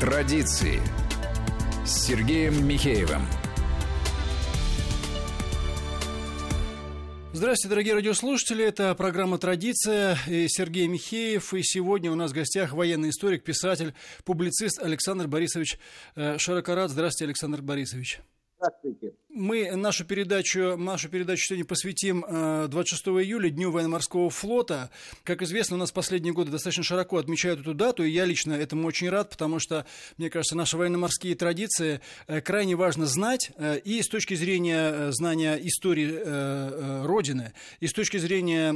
Традиции с Сергеем Михеевым. Здравствуйте, дорогие радиослушатели. Это программа «Традиция». И Сергей Михеев. И сегодня у нас в гостях военный историк, писатель, публицист Александр Борисович э, Шаракарат. Здравствуйте, Александр Борисович. Здравствуйте мы нашу передачу, нашу передачу сегодня посвятим 26 э, июля, Дню военно-морского флота. Как известно, у нас последние годы достаточно широко отмечают эту дату, и я лично этому очень рад, потому что, мне кажется, наши военно-морские традиции э, крайне важно знать э, и с точки зрения знания истории Родины, и с точки зрения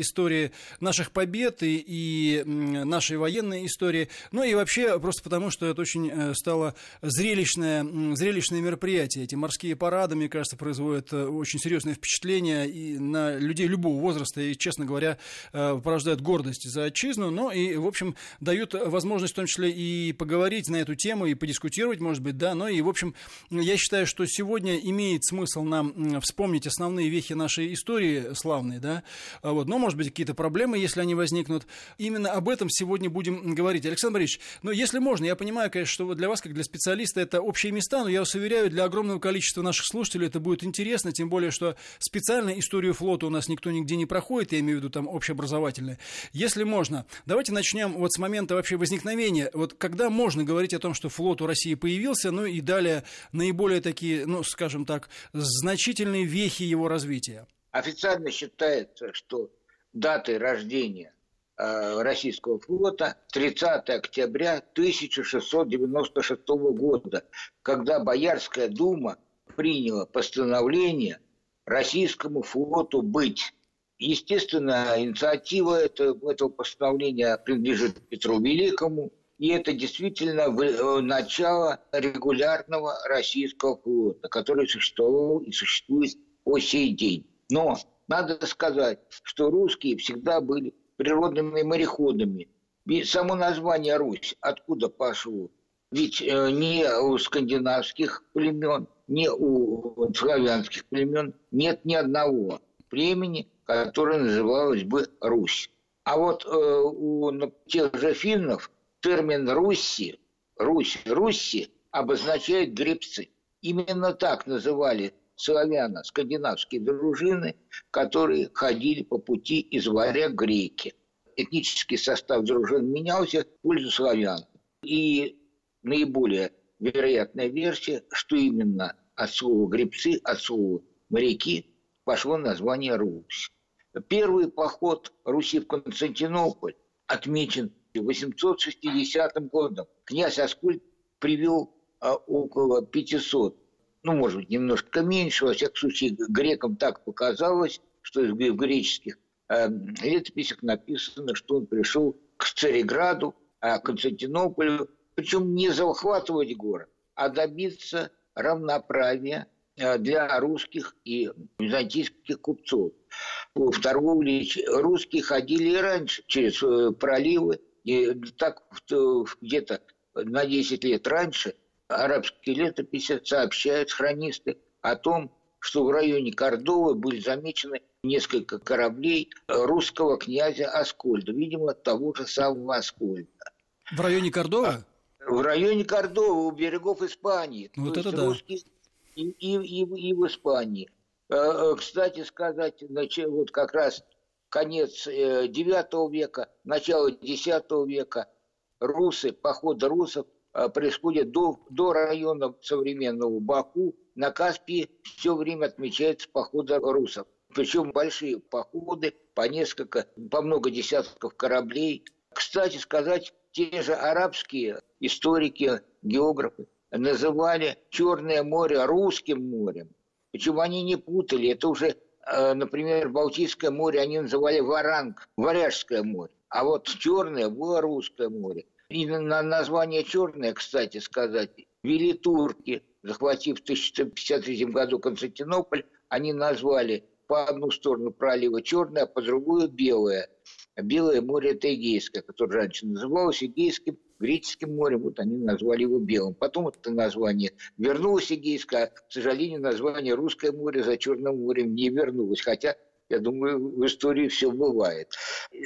истории наших побед и, и нашей военной истории, ну и вообще просто потому, что это очень стало зрелищное, зрелищное мероприятие, эти морские парады парады, мне кажется, производят э, очень серьезное впечатление и на людей любого возраста и, честно говоря, э, порождают гордость за отчизну, но и, в общем, дают возможность в том числе и поговорить на эту тему, и подискутировать, может быть, да, но и, в общем, я считаю, что сегодня имеет смысл нам вспомнить основные вехи нашей истории славной, да, а вот, но, может быть, какие-то проблемы, если они возникнут. Именно об этом сегодня будем говорить. Александр Борисович, ну, если можно, я понимаю, конечно, что для вас, как для специалиста, это общие места, но я вас уверяю, для огромного количества наших наших слушателей это будет интересно, тем более, что специально историю флота у нас никто нигде не проходит, я имею в виду там общеобразовательные. Если можно, давайте начнем вот с момента вообще возникновения. Вот когда можно говорить о том, что флот у России появился, ну и далее наиболее такие, ну, скажем так, значительные вехи его развития? Официально считается, что датой рождения э, российского флота 30 октября 1696 года, когда Боярская дума приняло постановление российскому флоту быть. Естественно, инициатива этого, этого постановления принадлежит Петру Великому, и это действительно э, начало регулярного российского флота, который существовал и существует по сей день. Но надо сказать, что русские всегда были природными мореходами. Само название Русь откуда пошло? Ведь э, не у скандинавских племен, ни у славянских племен нет ни одного племени, которое называлось бы Русь. А вот э, у тех же финнов термин «Руси», «Русь», «Руси» обозначает гребцы. Именно так называли славяно-скандинавские дружины, которые ходили по пути из варя греки. Этнический состав дружин менялся в пользу славян. И наиболее вероятная версия, что именно от слова «гребцы», от слова «моряки» пошло название «Русь». Первый поход Руси в Константинополь отмечен 860 годом. Князь Аскольд привел а, около 500, ну, может быть, немножко меньше, во всяком случае, грекам так показалось, что в греческих э, летописях написано, что он пришел к Цареграду, а Константинополю, причем не захватывать город, а добиться равноправия э, для русских и византийских купцов. В торговле русские ходили и раньше через э, проливы, и так где-то на 10 лет раньше арабские летописи сообщают хронисты о том, что в районе Кордовы были замечены несколько кораблей русского князя Аскольда, видимо, того же самого Аскольда. В районе Кордовы? В районе Кордовы, у берегов Испании. Ну, вот это да. Русские и, и, и, и в Испании. Э, э, кстати сказать, вот как раз конец IX э, века, начало X века, русы, походы русов происходят до, до района современного Баку. На Каспии все время отмечается походы русов. Причем большие походы, по несколько, по много десятков кораблей. Кстати сказать, те же арабские историки, географы называли Черное море русским морем. Почему они не путали? Это уже, э, например, Балтийское море они называли Варанг, Варяжское море. А вот Черное было Русское море. И на название Черное, кстати сказать, вели турки, захватив в 1153 году Константинополь, они назвали по одну сторону пролива Черное, а по другую Белое. Белое море – это Эгейское, которое раньше называлось Эгейским, Греческим морем, вот они назвали его Белым. Потом это название вернулось Эгейское, а, к сожалению, название Русское море за Черным морем не вернулось, хотя Я думаю, в истории все бывает.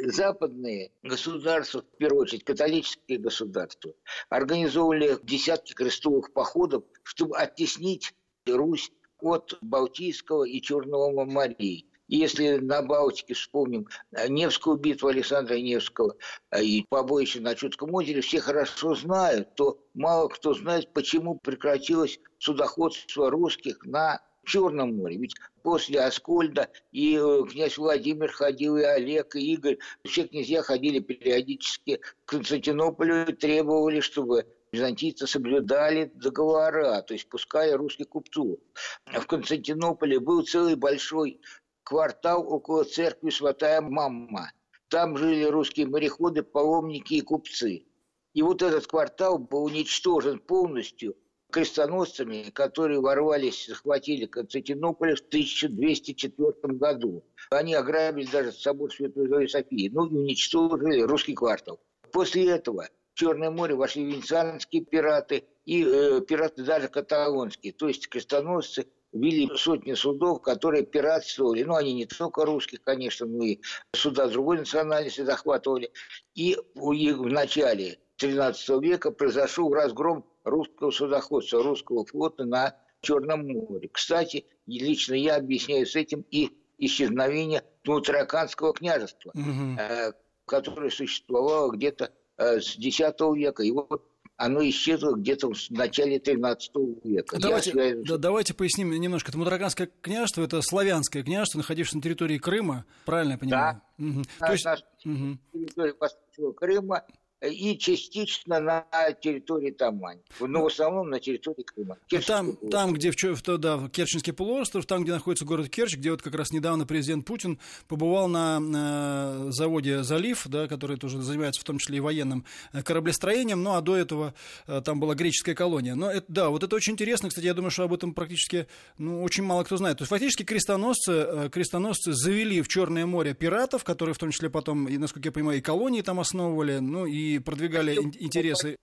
Западные государства, в первую очередь католические государства, организовывали десятки крестовых походов, чтобы оттеснить Русь от Балтийского и Черного морей. Если на Балтике вспомним э, Невскую битву Александра Невского э, и побоище на Чудском озере, все хорошо знают, то мало кто знает, почему прекратилось судоходство русских на Черном море. Ведь после Аскольда и э, князь Владимир ходил, и Олег, и Игорь. Все князья ходили периодически к Константинополю и требовали, чтобы византийцы соблюдали договора, то есть пуская русских купцов. В Константинополе был целый большой квартал около церкви Святая Мамма. Там жили русские мореходы, паломники и купцы. И вот этот квартал был уничтожен полностью крестоносцами, которые ворвались, захватили Константинополь в 1204 году. Они ограбили даже собор Святой Зои Софии, ну и уничтожили русский квартал. После этого в Черное море вошли венецианские пираты и э, пираты даже каталонские, то есть крестоносцы вели сотни судов, которые пиратствовали. Ну, они не только русских, конечно, но и суда другой национальности захватывали. И в начале 13 века произошел разгром русского судоходства, русского флота на Черном море. Кстати, лично я объясняю с этим и исчезновение Тмутараканского княжества, угу. которое существовало где-то э, с X века. И вот оно исчезло где-то в начале 13 века. Давайте, Я... да, давайте поясним немножко. Тамутараканское княжество – это славянское княжество, находившееся на территории Крыма, правильно я понимаю? Да, угу. на, То есть... на угу. территории Восточного Крыма и частично на территории Тамань, но в основном на территории Крыма. там, там, где в, в, да, Керченский полуостров, там, где находится город Керчь, где вот как раз недавно президент Путин побывал на, на заводе «Залив», да, который тоже занимается в том числе и военным э, кораблестроением, ну а до этого э, там была греческая колония. Но это, да, вот это очень интересно, кстати, я думаю, что об этом практически ну, очень мало кто знает. То есть фактически крестоносцы, э, крестоносцы завели в Черное море пиратов, которые в том числе потом, насколько я понимаю, и колонии там основывали, ну и продвигали интересы.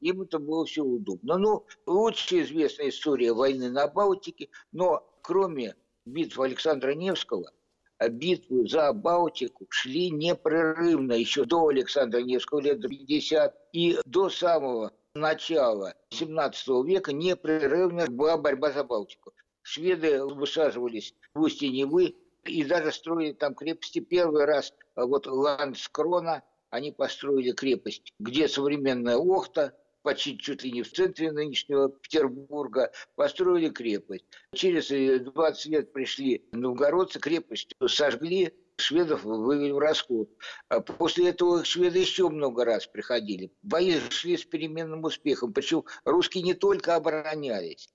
Им это было все удобно. Ну, лучше известная история войны на Балтике, но кроме битвы Александра Невского, а битвы за Балтику шли непрерывно еще до Александра Невского лет 50 и до самого начала 17 века непрерывно была борьба за Балтику. Шведы высаживались в устье Невы и даже строили там крепости. Первый раз вот Ландскрона – они построили крепость, где современная Охта, почти чуть ли не в центре нынешнего Петербурга, построили крепость. Через 20 лет пришли новгородцы, крепость сожгли, шведов вывели в расход. А после этого шведы еще много раз приходили. Бои шли с переменным успехом. Причем русские не только оборонялись.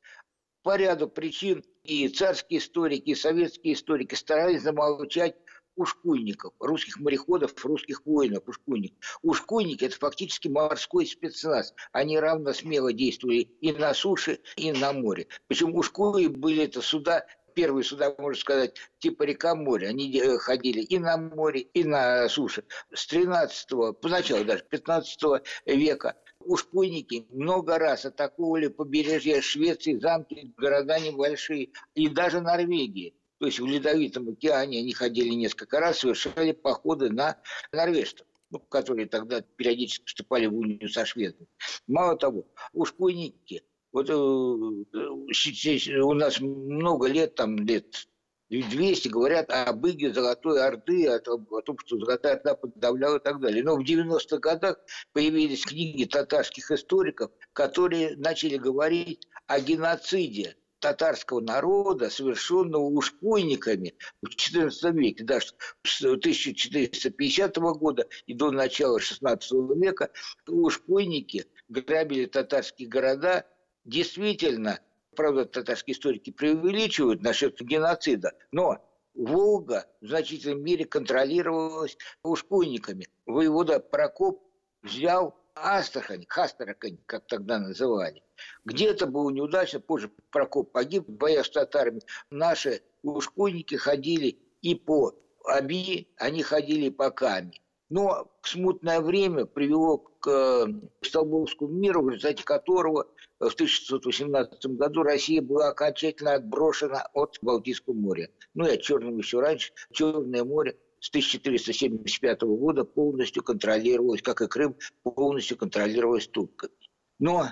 По ряду причин и царские историки, и советские историки старались замолчать ушкуйников, русских мореходов, русских воинов, ушкуйников. Ушкуйники – это фактически морской спецназ. Они равно смело действовали и на суше, и на море. Причем ушкуи были это суда первые суда, можно сказать, типа река море. Они э, ходили и на море, и на суше. С 13-го, поначалу даже 15 века ушкуйники много раз атаковали побережье Швеции, замки, города небольшие, и даже Норвегии. То есть в Ледовитом океане они ходили несколько раз, совершали походы на норвежцев ну, которые тогда периодически вступали в унию со шведами. Мало того, ушкуйники, вот э, у нас много лет, там лет 200 говорят об иге Золотой Орды, о том, о том, что Золотая Орда подавляла и так далее. Но в 90-х годах появились книги татарских историков, которые начали говорить о геноциде татарского народа, совершенного ушкуйниками в XIV веке, даже с 1450 года и до начала XVI века, ушкуйники грабили татарские города. Действительно, правда, татарские историки преувеличивают насчет геноцида, но Волга в значительной мере контролировалась ушкуйниками. Воевода Прокоп взял Астрахань, Хастрахань, как тогда называли. Где-то было неудачно, позже Прокоп погиб в боях с татарами. Наши ушкуйники ходили и по Аби, они ходили по Каме. Но смутное время привело к э, Столбовскому миру, в результате которого в 1618 году Россия была окончательно отброшена от Балтийского моря. Ну и от Черного еще раньше. Черное море с 1475 года полностью контролировалось, как и Крым, полностью контролировалось турками. Но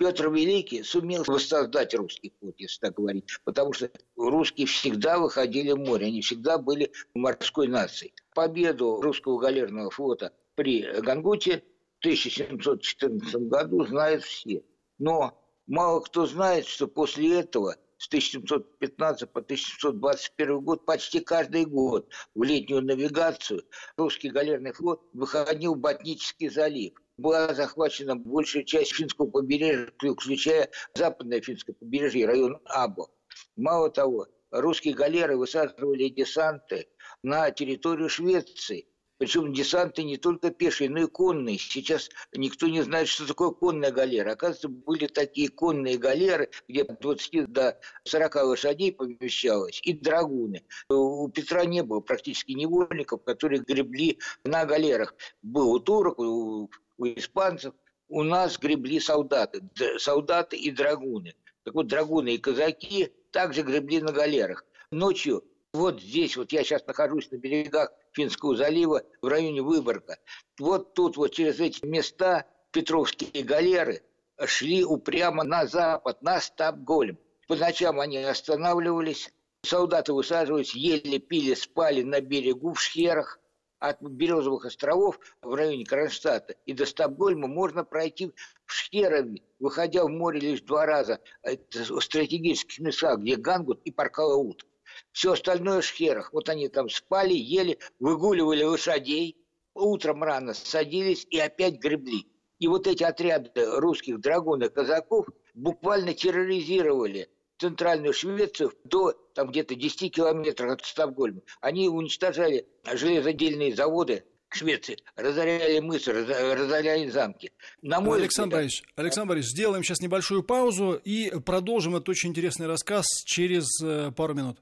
Петр Великий сумел воссоздать русский флот, если так говорить, потому что русские всегда выходили в море, они всегда были морской нацией. Победу русского галерного флота при Гангуте в 1714 году знают все. Но мало кто знает, что после этого с 1715 по 1721 год почти каждый год в летнюю навигацию русский галерный флот выходил в Ботнический залив – была захвачена большая часть финского побережья, включая западное финское побережье, район Або. Мало того, русские галеры высаживали десанты на территорию Швеции. Причем десанты не только пешие, но и конные. Сейчас никто не знает, что такое конная галера. Оказывается, были такие конные галеры, где от 20 до 40 лошадей помещалось, и драгуны. У Петра не было практически невольников, которые гребли на галерах. Был у турок, у у испанцев, у нас гребли солдаты, солдаты и драгуны. Так вот, драгуны и казаки также гребли на галерах. Ночью, вот здесь, вот я сейчас нахожусь на берегах Финского залива, в районе Выборга. Вот тут вот через эти места петровские галеры шли упрямо на запад, на Стабгольм. По ночам они останавливались, солдаты высаживались, ели, пили, спали на берегу в шхерах от Березовых островов в районе Кронштадта и до Стокгольма можно пройти в Шхерове, выходя в море лишь два раза. Это в стратегических местах, где Гангут и Паркалаут. Все остальное в Шхерах. Вот они там спали, ели, выгуливали лошадей, утром рано садились и опять гребли. И вот эти отряды русских драгун и казаков буквально терроризировали центральную Швецию до там где-то 10 километров от Стокгольма. Они уничтожали железодельные заводы Швеции, разоряли мысы, разоряли замки. На мой Александр взгляд... Борисович, Александр Борисович, сделаем сейчас небольшую паузу и продолжим этот очень интересный рассказ через э, пару минут.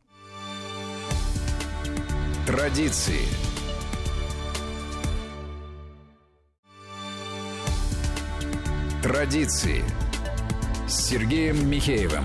Традиции. Традиции с Сергеем Михеевым.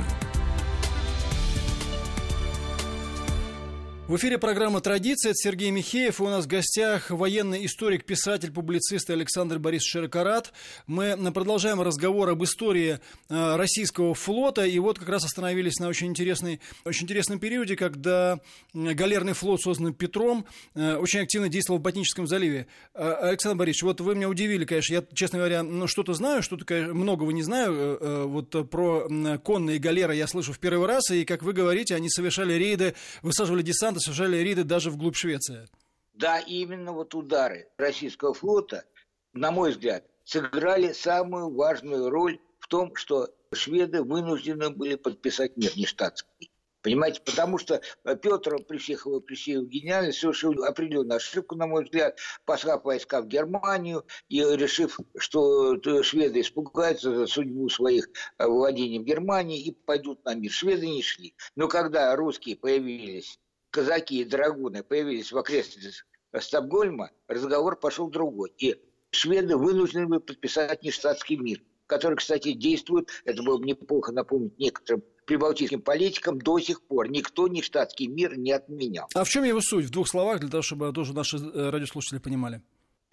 В эфире программа «Традиция». Это Сергей Михеев. У нас в гостях военный историк, писатель, публицист Александр Борисович Широкорат. Мы продолжаем разговор об истории э, российского флота. И вот как раз остановились на очень, интересной, очень интересном периоде, когда галерный флот, созданный Петром, э, очень активно действовал в Ботническом заливе. Э, Александр Борисович, вот вы меня удивили, конечно. Я, честно говоря, ну, что-то знаю, что-то многого не знаю. Вот про конные галеры я слышу в первый раз. И, как вы говорите, они совершали рейды, высаживали десант десанта совершали рейды даже вглубь Швеции. Да, именно вот удары российского флота, на мой взгляд, сыграли самую важную роль в том, что шведы вынуждены были подписать мир нештатский. Понимаете, потому что Петр при всех его при всей гениальности совершил определенную ошибку, на мой взгляд, послав войска в Германию и решив, что шведы испугаются за судьбу своих владений в Германии и пойдут на мир. Шведы не шли. Но когда русские появились казаки и драгуны появились в окрестностях Стокгольма, разговор пошел другой. И шведы вынуждены были подписать нештатский мир, который, кстати, действует, это было бы неплохо напомнить некоторым прибалтийским политикам, до сих пор никто нештатский мир не отменял. А в чем его суть? В двух словах, для того, чтобы тоже наши э, радиослушатели понимали.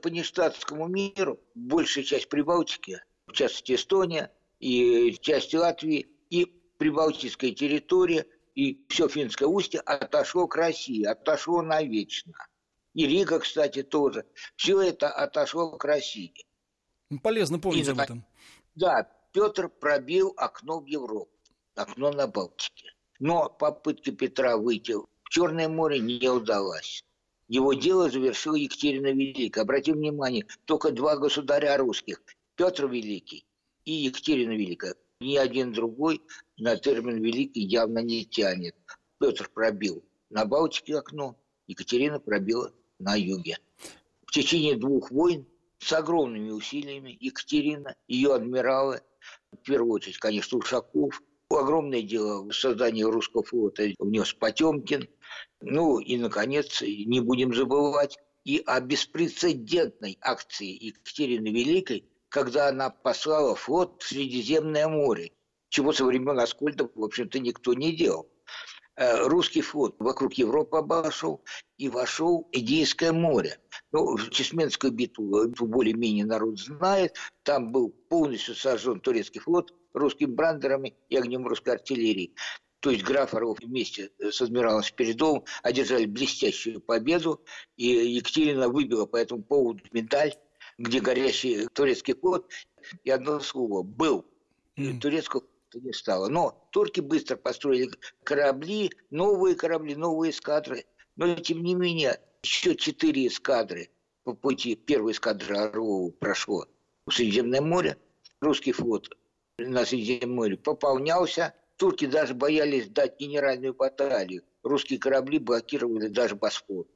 По нештатскому миру большая часть Прибалтики, в частности Эстония и часть Латвии, и прибалтийская территория – и все финское устье отошло к России, отошло навечно. И Рига, кстати, тоже. Все это отошло к России. Полезно помнить и, об этом. Да, Петр пробил окно в Европу, окно на Балтике. Но попытка Петра выйти в Черное море не удалась. Его дело завершила Екатерина Великая. Обратим внимание, только два государя русских, Петр Великий и Екатерина Великая, ни один другой на термин «великий» явно не тянет. Петр пробил на Балтике окно, Екатерина пробила на юге. В течение двух войн с огромными усилиями Екатерина, ее адмиралы, в первую очередь, конечно, Ушаков, огромное дело в создании русского флота внес Потемкин. Ну и, наконец, не будем забывать, и о беспрецедентной акции Екатерины Великой, когда она послала флот в Средиземное море, чего со времен Аскольда, в общем-то, никто не делал. Э, русский флот вокруг Европы обошел и вошел в Эгейское море. Ну, Чесменскую битву более-менее народ знает. Там был полностью сожжен турецкий флот русскими брандерами и огнем русской артиллерии. То есть граф Орлов вместе с адмиралом Спиридовым одержали блестящую победу, и Екатерина выбила по этому поводу медаль, где горящий турецкий флот, и одно слово «был». Mm. Турецкого не стало. Но турки быстро построили корабли, новые корабли, новые эскадры. Но, тем не менее, еще четыре эскадры по пути. Первая эскадра Орлова прошло в Средиземное море. Русский флот на Средиземном море пополнялся. Турки даже боялись дать генеральную баталию. Русские корабли блокировали даже Босфор.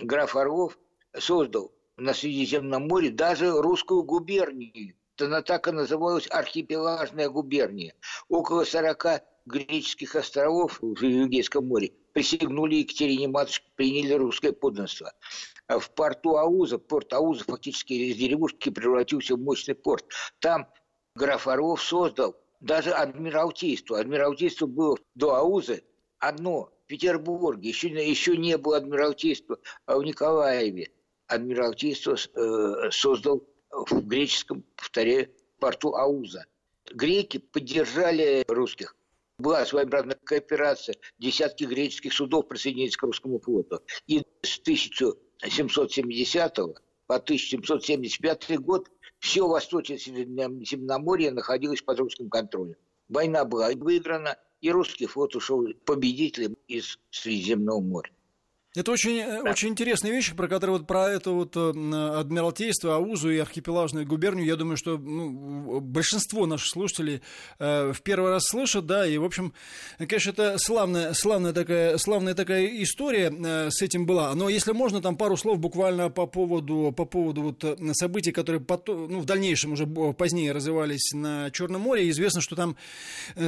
Граф Орлов создал на Средиземном море даже русскую губернию. Она так и называлась архипелагная губерния. Около 40 греческих островов в Егейском море присягнули Екатерине Матушке, приняли русское подданство. А в порту Ауза, порт Ауза фактически из деревушки превратился в мощный порт. Там граф Орлов создал даже адмиралтейство. Адмиралтейство было до Аузы одно в Петербурге. Еще, еще не было адмиралтейства а в Николаеве. Адмиралтейство э, создал в греческом, повторяю, порту Ауза. Греки поддержали русских. Была своеобразная кооперация. Десятки греческих судов присоединились к русскому флоту. И с 1770 по 1775 год все Восточное Средиземноморье находилось под русским контролем. Война была выиграна, и русский флот ушел победителем из Средиземного моря. Это очень, э, да. очень интересные вещи, про которые вот про это вот э, Адмиралтейство, Аузу и архипелажную губернию, я думаю, что ну, большинство наших слушателей э, в первый раз слышат, да, и, в общем, конечно, это славная, славная, такая, славная такая история э, с этим была. Но если можно, там пару слов буквально по поводу, по поводу вот э, событий, которые потом, ну, в дальнейшем уже позднее развивались на Черном море. Известно, что там,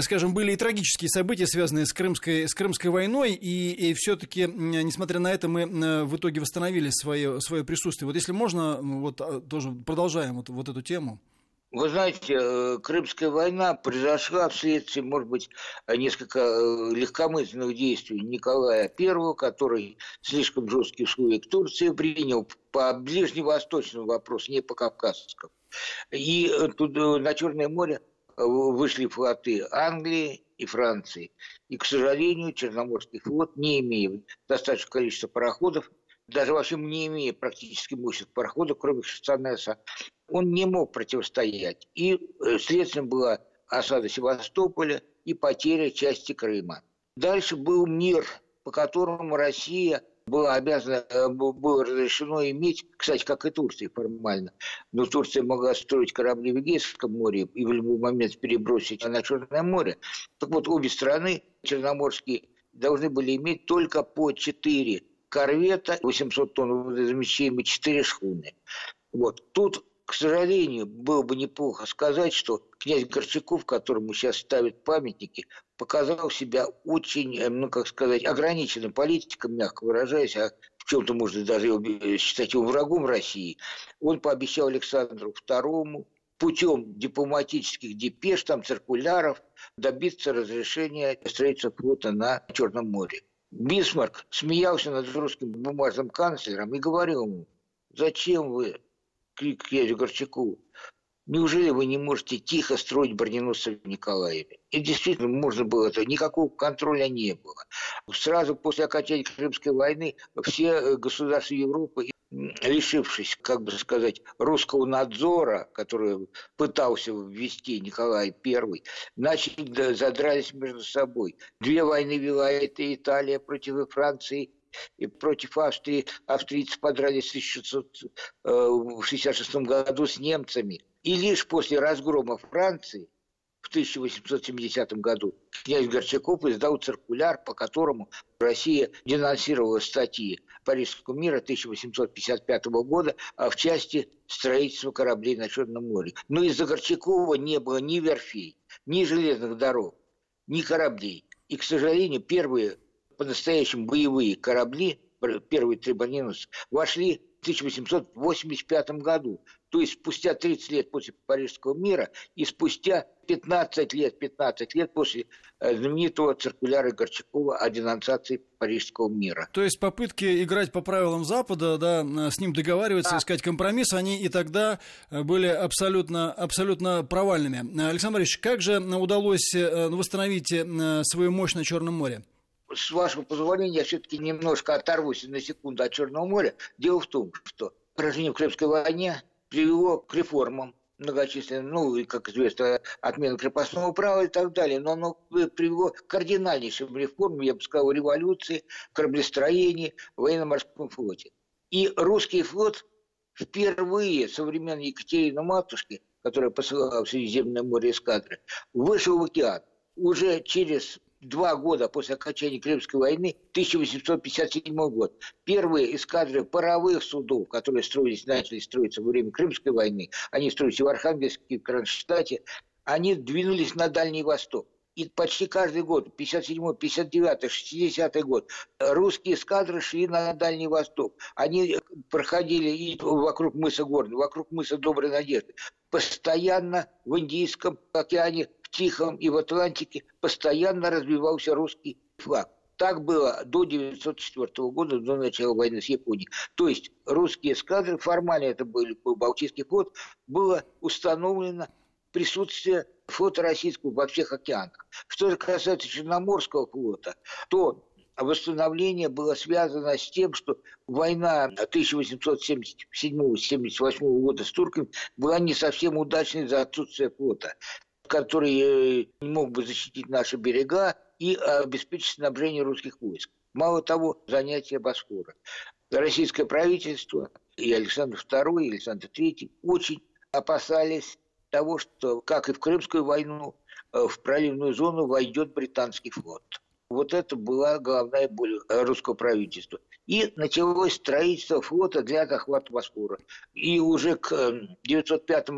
скажем, были и трагические события, связанные с Крымской, с Крымской войной, и, и все-таки, несмотря несмотря на это, мы э, в итоге восстановили свое, свое присутствие. Вот если можно, вот а, тоже продолжаем вот, вот эту тему. Вы знаете, э, Крымская война произошла вследствие, может быть, несколько э, легкомысленных действий Николая I, который слишком жесткие условия к Турции принял по ближневосточному вопросу, не по кавказскому. И тут на Черное море вышли флоты Англии и Франции. И, к сожалению, Черноморский флот, не имея достаточного количества пароходов, даже вообще не имея практически мощных пароходов, кроме Херсонеса, он не мог противостоять. И э, следствием была осада Севастополя и потеря части Крыма. Дальше был мир, по которому Россия было обязано, э, было разрешено иметь, кстати, как и Турция формально, но Турция могла строить корабли в Эгейском море и в любой момент перебросить на Черное море. Так вот, обе страны черноморские должны были иметь только по 4 корвета, 800 тонн водозамещаемых, 4 шхуны. Вот. Тут к сожалению, было бы неплохо сказать, что князь Горчаков, которому сейчас ставят памятники, показал себя очень, э, ну, как сказать, ограниченным политиком, мягко выражаясь, а в чем-то можно даже его считать его врагом России. Он пообещал Александру II путем дипломатических депеш, там, циркуляров, добиться разрешения строительства флота на Черном море. Бисмарк смеялся над русским бумажным канцлером и говорил ему, зачем вы к князю Горчаку. Неужели вы не можете тихо строить броненосцы в Николаеве? И действительно, можно было это, никакого контроля не было. Сразу после окончания Крымской войны все э, государства Европы, лишившись, как бы сказать, русского надзора, который пытался ввести Николай I, начали задрались между собой. Две войны вела эта Италия против Франции, и против Австрии австрийцы подрались в 1666 э, году с немцами. И лишь после разгрома Франции в 1870 году князь Горчаков издал циркуляр, по которому Россия денонсировала статьи Парижского мира 1855 года а в части строительства кораблей на Черном море. Но из-за Горчакова не было ни верфей, ни железных дорог, ни кораблей. И, к сожалению, первые по-настоящему боевые корабли, первые три броненосца, вошли 1885 году. То есть спустя 30 лет после Парижского мира и спустя 15 лет, 15 лет после э, знаменитого циркуляра Горчакова о денонсации Парижского мира. То есть попытки играть по правилам Запада, да, с ним договариваться, да. искать компромисс, они и тогда э, были абсолютно, абсолютно провальными. Александр Борисович, как же удалось э, восстановить свою мощь на Черном море? С вашего позволения, я все-таки немножко оторвусь на секунду от Черного моря. Дело в том, что поражение в Крымской войне привело к реформам многочисленным, ну, и, как известно, отмена крепостного права и так далее, но оно привело к кардинальнейшим реформам, я бы сказал, революции, кораблестроении, военно-морском флоте. И русский флот впервые со времен Екатерины Матушки, которая посылала в Средиземное море эскадры, вышел в океан. Уже через два года после окончания Крымской войны, 1857 год, первые эскадры паровых судов, которые строились, начали строиться во время Крымской войны, они строились в Архангельске, в Кронштадте, они двинулись на Дальний Восток. И почти каждый год, 57 59 60 год, русские эскадры шли на Дальний Восток. Они проходили и вокруг мыса Горный, вокруг мыса Доброй Надежды. Постоянно в Индийском океане Тихом и в Атлантике постоянно развивался русский флаг. Так было до 1904 года, до начала войны с Японией. То есть русские эскадры, формально это был, был Балтийский флот, было установлено присутствие флота российского во всех океанах. Что же касается Черноморского флота, то восстановление было связано с тем, что война 1877-78 года с турками была не совсем удачной за отсутствие флота который э, мог бы защитить наши берега и обеспечить снабжение русских войск. Мало того, занятие Босфора. Российское правительство и Александр II, и Александр III очень опасались того, что, как и в Крымскую войну, э, в проливную зону войдет британский флот. Вот это была головная боль русского правительства. И началось строительство флота для захвата Босфора. И уже к 1905 э,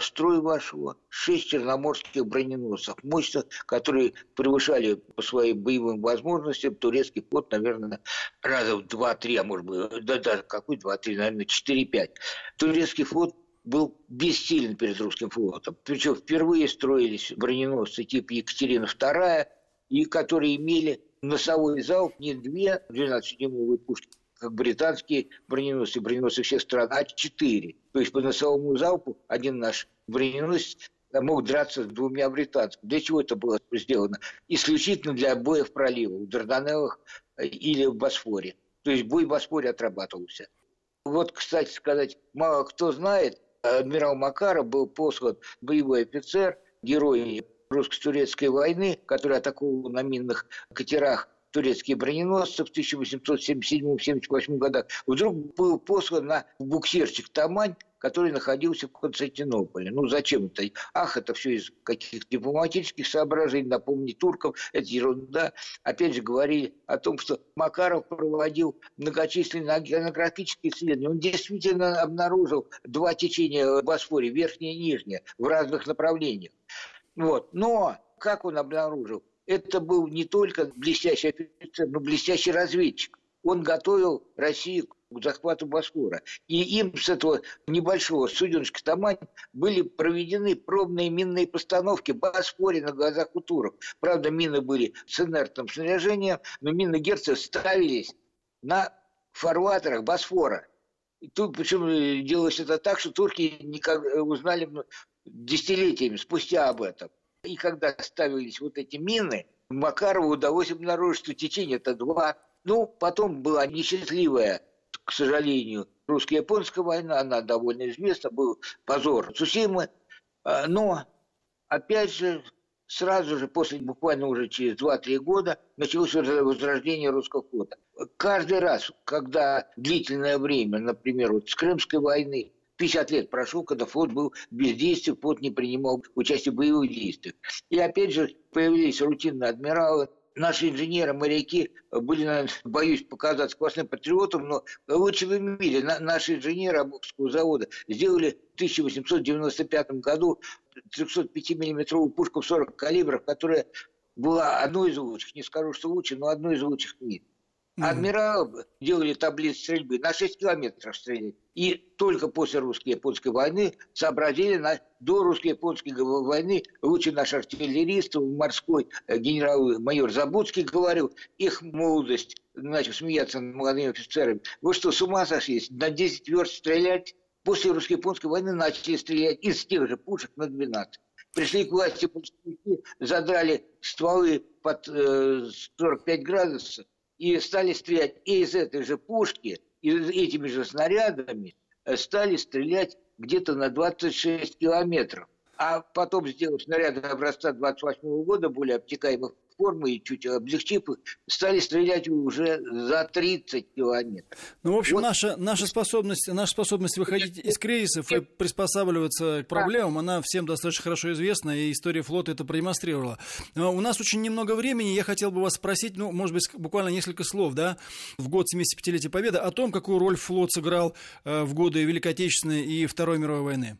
строй вашего шесть черноморских броненосцев, мощных, которые превышали по своим боевым возможностям турецкий флот, наверное, раза в два-три, а может быть, да, да, какой два-три, наверное, четыре-пять. Турецкий флот был бессилен перед русским флотом. Причем впервые строились броненосцы типа Екатерина II, и которые имели носовой залп не две 12-дюймовые пушки, как британские броненосцы, броненосцы всех стран, а четыре. То есть по носовому залпу один наш броненосец мог драться с двумя британцами. Для чего это было сделано? Исключительно для боя в проливах, в Дарданеллах э, или в Босфоре. То есть бой в Босфоре отрабатывался. Вот, кстати сказать, мало кто знает, адмирал Макаров был послан боевой офицер, герой русско-турецкой войны, который атаковал на минных катерах турецкие броненосцы в 1877-78 годах, вдруг был послан на буксирчик Тамань, который находился в Константинополе. Ну, зачем это? Ах, это все из каких-то дипломатических соображений, напомнить туркам, это ерунда. Опять же, говорили о том, что Макаров проводил многочисленные океанографические исследования. Он действительно обнаружил два течения в Босфоре, верхнее и нижнее, в разных направлениях. Вот. Но как он обнаружил? Это был не только блестящий офицер, но блестящий разведчик. Он готовил Россию к захвату Босфора. И им с этого небольшого суденышка Тамань были проведены пробные минные постановки в Босфоре на глазах у турок. Правда, мины были с инертным снаряжением, но мины Герца ставились на фарватерах Босфора. И тут причем делалось это так, что турки никак узнали десятилетиями спустя об этом. И когда ставились вот эти мины, Макарову удалось обнаружить, что течение это два. Ну, потом была несчастливая, к сожалению, русско-японская война, она довольно известна, был позор Цусимы. А, но, опять же, сразу же, после буквально уже через 2-3 года, началось возрождение русского флота. Каждый раз, когда длительное время, например, вот с Крымской войны, 50 лет прошло, когда флот был бездействие, флот не принимал участие в боевых действиях. И опять же появились рутинные адмиралы, наши инженеры, моряки были, наверное, боюсь показаться классным патриотом, но лучше в мире. наши инженеры Обухского завода сделали в 1895 году 305-миллиметровую пушку в 40 калибров, которая была одной из лучших, не скажу, что лучше, но одной из лучших в мире. Адмиралы делали таблицы стрельбы на 6 километров стрелять. И только после русско-японской войны сообразили, на, до русско-японской войны лучший наш артиллерист, морской э, генерал-майор Забудский говорил, их молодость, начал смеяться над молодыми офицерами. Вы что, с ума сошли? На 10 верст стрелять? После русско-японской войны начали стрелять из тех же пушек на 12 пришли к власти большевики, задрали стволы под э, 45 градусов и стали стрелять и из этой же пушки, и этими же снарядами э, стали стрелять где-то на 26 километров. А потом, сделав снаряды образца 28 года, более обтекаемых формы и чуть облегчив их, стали стрелять уже за 30 километров. Ну, в общем, вот. наша, наша, способность, наша способность выходить из кризисов и приспосабливаться к проблемам, она всем достаточно хорошо известна, и история флота это продемонстрировала. Но у нас очень немного времени, я хотел бы вас спросить, ну, может быть, буквально несколько слов, да, в год 75-летия Победы, о том, какую роль флот сыграл э, в годы Великой Отечественной и Второй мировой войны.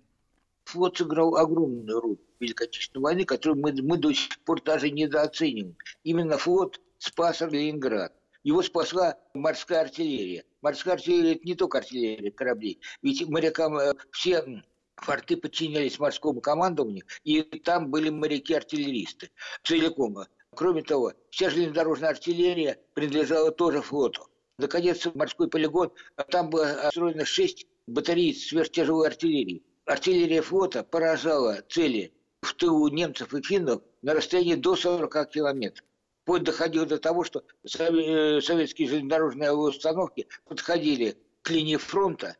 Флот сыграл огромную роль Великой Отечественной войны, которую мы, мы до сих пор даже недооцениваем. Именно флот спас Ленинград. Его спасла морская артиллерия. Морская артиллерия – это не только артиллерия кораблей. Ведь морякам э, все форты подчинялись морскому командованию, и там были моряки-артиллеристы целиком. Кроме того, вся железнодорожная артиллерия принадлежала тоже флоту. Наконец, морской полигон, там было построено шесть батарей сверхтяжелой артиллерии. Артиллерия флота поражала цели в тылу немцев и финнов на расстоянии до 40 километров. Вплоть доходило до того, что э, советские железнодорожные установки подходили к линии фронта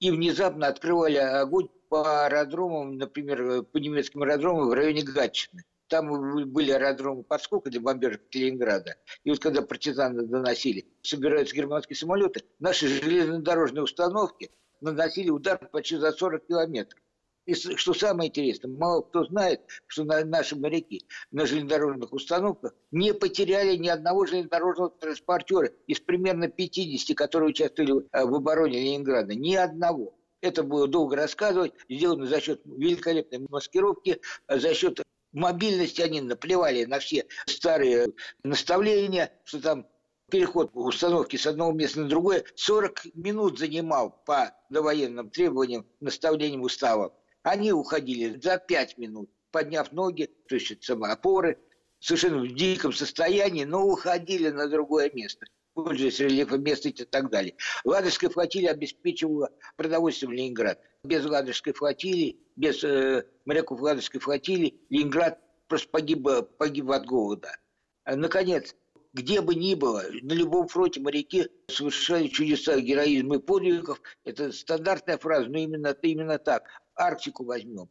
и внезапно открывали огонь по аэродромам, например, по немецким аэродромам в районе Гатчины. Там были аэродромы подскока для бомбежек Ленинграда. И вот когда партизаны доносили, собираются германские самолеты, наши железнодорожные установки наносили удар почти за 40 километров. И что самое интересное, мало кто знает, что наши моряки на железнодорожных установках не потеряли ни одного железнодорожного транспортера из примерно 50, которые участвовали э, в обороне Ленинграда. Ни одного. Это было долго рассказывать, сделано за счет великолепной маскировки, за счет мобильности они наплевали на все старые наставления, что там переход установки с одного места на другое 40 минут занимал по довоенным требованиям, наставлениям устава. Они уходили за пять минут, подняв ноги, то есть самоопоры, совершенно в диком состоянии, но уходили на другое место пользуясь рельефом места и так далее. Ладожская флотилия обеспечивала продовольствием Ленинград. Без Ладожской флотилии, без э, моряков Ладожской флотилии Ленинград просто погиб, погиб от голода. Наконец, где бы ни было, на любом фронте моряки совершали чудеса, героизм и подвигов. Это стандартная фраза, но именно, именно так. Арктику возьмем.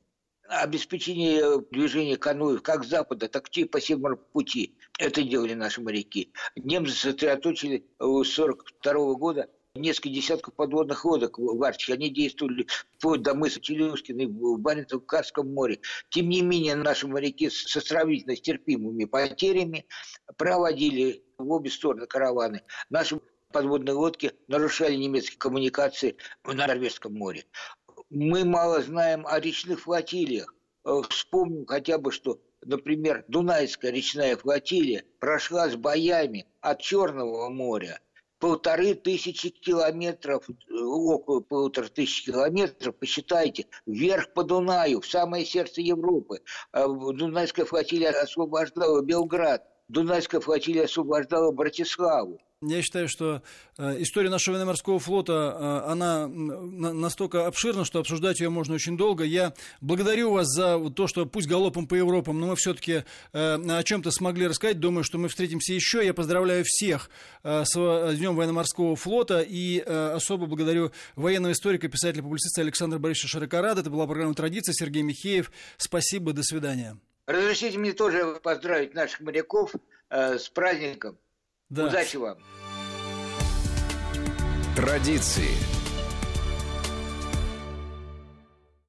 Обеспечение движения каноев как с запада, так и по всем пути. Это делали наши моряки. Немцы сосредоточили с 1942 года несколько десятков подводных лодок в Арктике. Они действовали вплоть до мыса Челюскина в Баренцево-Карском море. Тем не менее, наши моряки со сравнительно терпимыми потерями проводили в обе стороны караваны. Наши подводные лодки нарушали немецкие коммуникации в Норвежском море мы мало знаем о речных флотилиях. Э, вспомним хотя бы, что, например, Дунайская речная флотилия прошла с боями от Черного моря полторы тысячи километров, около полутора тысяч километров, посчитайте, вверх по Дунаю, в самое сердце Европы. Э, Дунайская флотилия освобождала Белград, Дунайская флотилия освобождала Братиславу. Я считаю, что э, история нашего военно-морского флота, э, она настолько обширна, что обсуждать ее можно очень долго. Я благодарю вас за то, что пусть галопом по Европам, но мы все-таки э, о чем-то смогли рассказать. Думаю, что мы встретимся еще. Я поздравляю всех с Днем военно-морского флота и особо благодарю военного историка, писателя, публициста Александра Борисовича Широкорада. Это была программа «Традиция». Сергей Михеев. Спасибо, до свидания. Разрешите мне тоже поздравить наших моряков с праздником. Да. Удачи вам! Традиции.